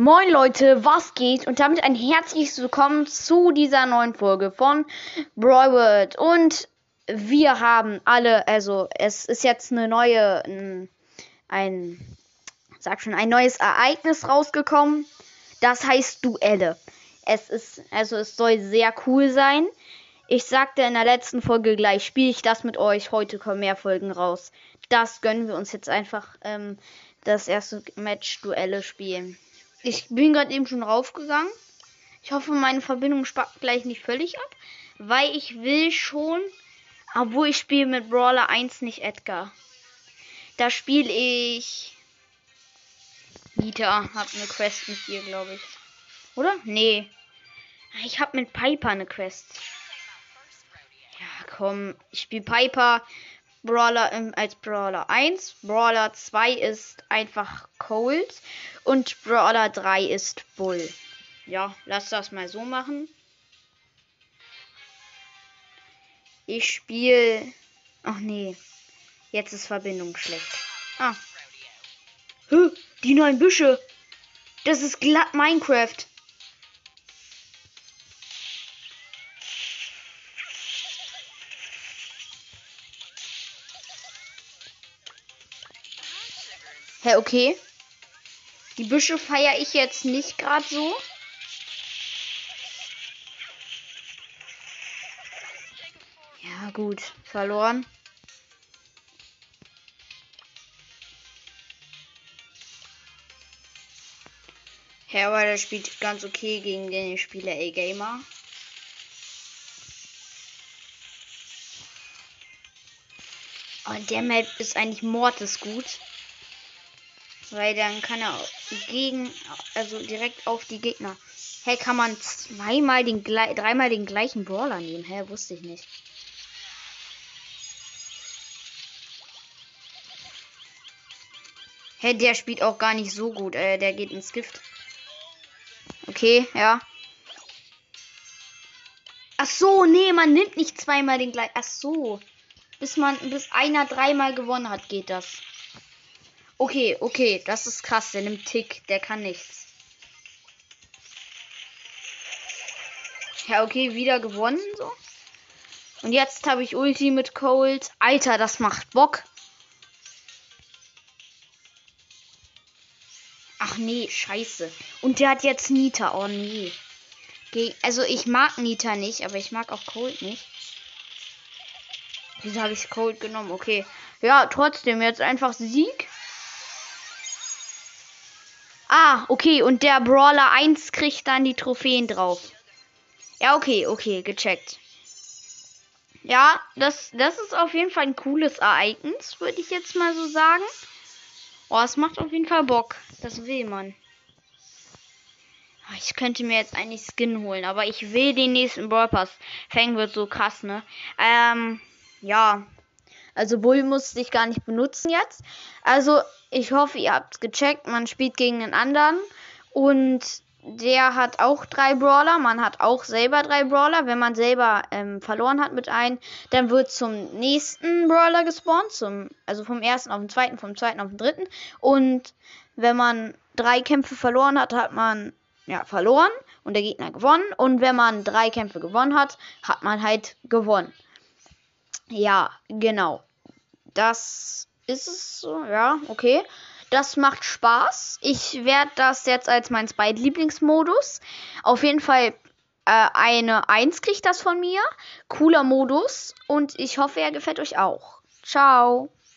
Moin Leute, was geht? Und damit ein herzliches Willkommen zu dieser neuen Folge von Brawl Und wir haben alle, also es ist jetzt eine neue, ein, ein, sag schon, ein neues Ereignis rausgekommen. Das heißt Duelle. Es ist, also es soll sehr cool sein. Ich sagte in der letzten Folge gleich, spiele ich das mit euch. Heute kommen mehr Folgen raus. Das gönnen wir uns jetzt einfach, ähm, das erste Match Duelle spielen. Ich bin gerade eben schon raufgegangen. Ich hoffe, meine Verbindung spackt gleich nicht völlig ab. Weil ich will schon. Obwohl ich spiele mit Brawler 1 nicht Edgar. Da spiele ich. Nita hat eine Quest mit dir, glaube ich. Oder? Nee. Ich habe mit Piper eine Quest. Ja, komm. Ich spiele Piper. Brawler ähm, als Brawler 1. Brawler 2 ist einfach Cold. Und Brawler 3 ist Bull. Ja, lass das mal so machen. Ich spiele. Ach nee. Jetzt ist Verbindung schlecht. Ah. Hä? Die neuen Büsche. Das ist glatt Minecraft. Hä, okay. Die Büsche feiere ich jetzt nicht gerade so. Ja, gut. Verloren. Hä, aber der spielt ganz okay gegen den Spieler A-Gamer. Und der Map ist eigentlich mordes gut. Weil dann kann er gegen, also direkt auf die Gegner. Hä, hey, kann man zweimal den, dreimal den gleichen Brawler nehmen? Hä, wusste ich nicht. Hä, der spielt auch gar nicht so gut. Äh, der geht ins Gift. Okay, ja. Ach so, nee, man nimmt nicht zweimal den gleichen. Ach so. Bis man, bis einer dreimal gewonnen hat, geht das. Okay, okay, das ist krass. Der nimmt Tick, der kann nichts. Ja, okay, wieder gewonnen so. Und jetzt habe ich Ulti mit Cold. Alter, das macht Bock. Ach nee, scheiße. Und der hat jetzt Nita. Oh nee. Also ich mag Nita nicht, aber ich mag auch Cold nicht. Wieso habe ich Cold genommen? Okay. Ja, trotzdem jetzt einfach Sieg. Okay. Und der Brawler 1 kriegt dann die Trophäen drauf. Ja, okay, okay, gecheckt. Ja, das, das ist auf jeden Fall ein cooles Ereignis, würde ich jetzt mal so sagen. Oh, es macht auf jeden Fall Bock. Das will man. Ich könnte mir jetzt eigentlich Skin holen, aber ich will den nächsten Brawl Pass. Fang wird so krass, ne? Ähm, ja. Also Bull musste ich gar nicht benutzen jetzt. Also ich hoffe, ihr habt gecheckt. Man spielt gegen den anderen. Und der hat auch drei Brawler. Man hat auch selber drei Brawler. Wenn man selber ähm, verloren hat mit einem, dann wird zum nächsten Brawler gespawnt. Zum, also vom ersten auf den zweiten, vom zweiten auf den dritten. Und wenn man drei Kämpfe verloren hat, hat man ja verloren und der Gegner gewonnen. Und wenn man drei Kämpfe gewonnen hat, hat man halt gewonnen. Ja, genau. Das ist es so, ja, okay. Das macht Spaß. Ich werde das jetzt als mein Zweitlieblingsmodus. Auf jeden Fall äh, eine 1 kriegt das von mir. Cooler Modus. Und ich hoffe, er gefällt euch auch. Ciao.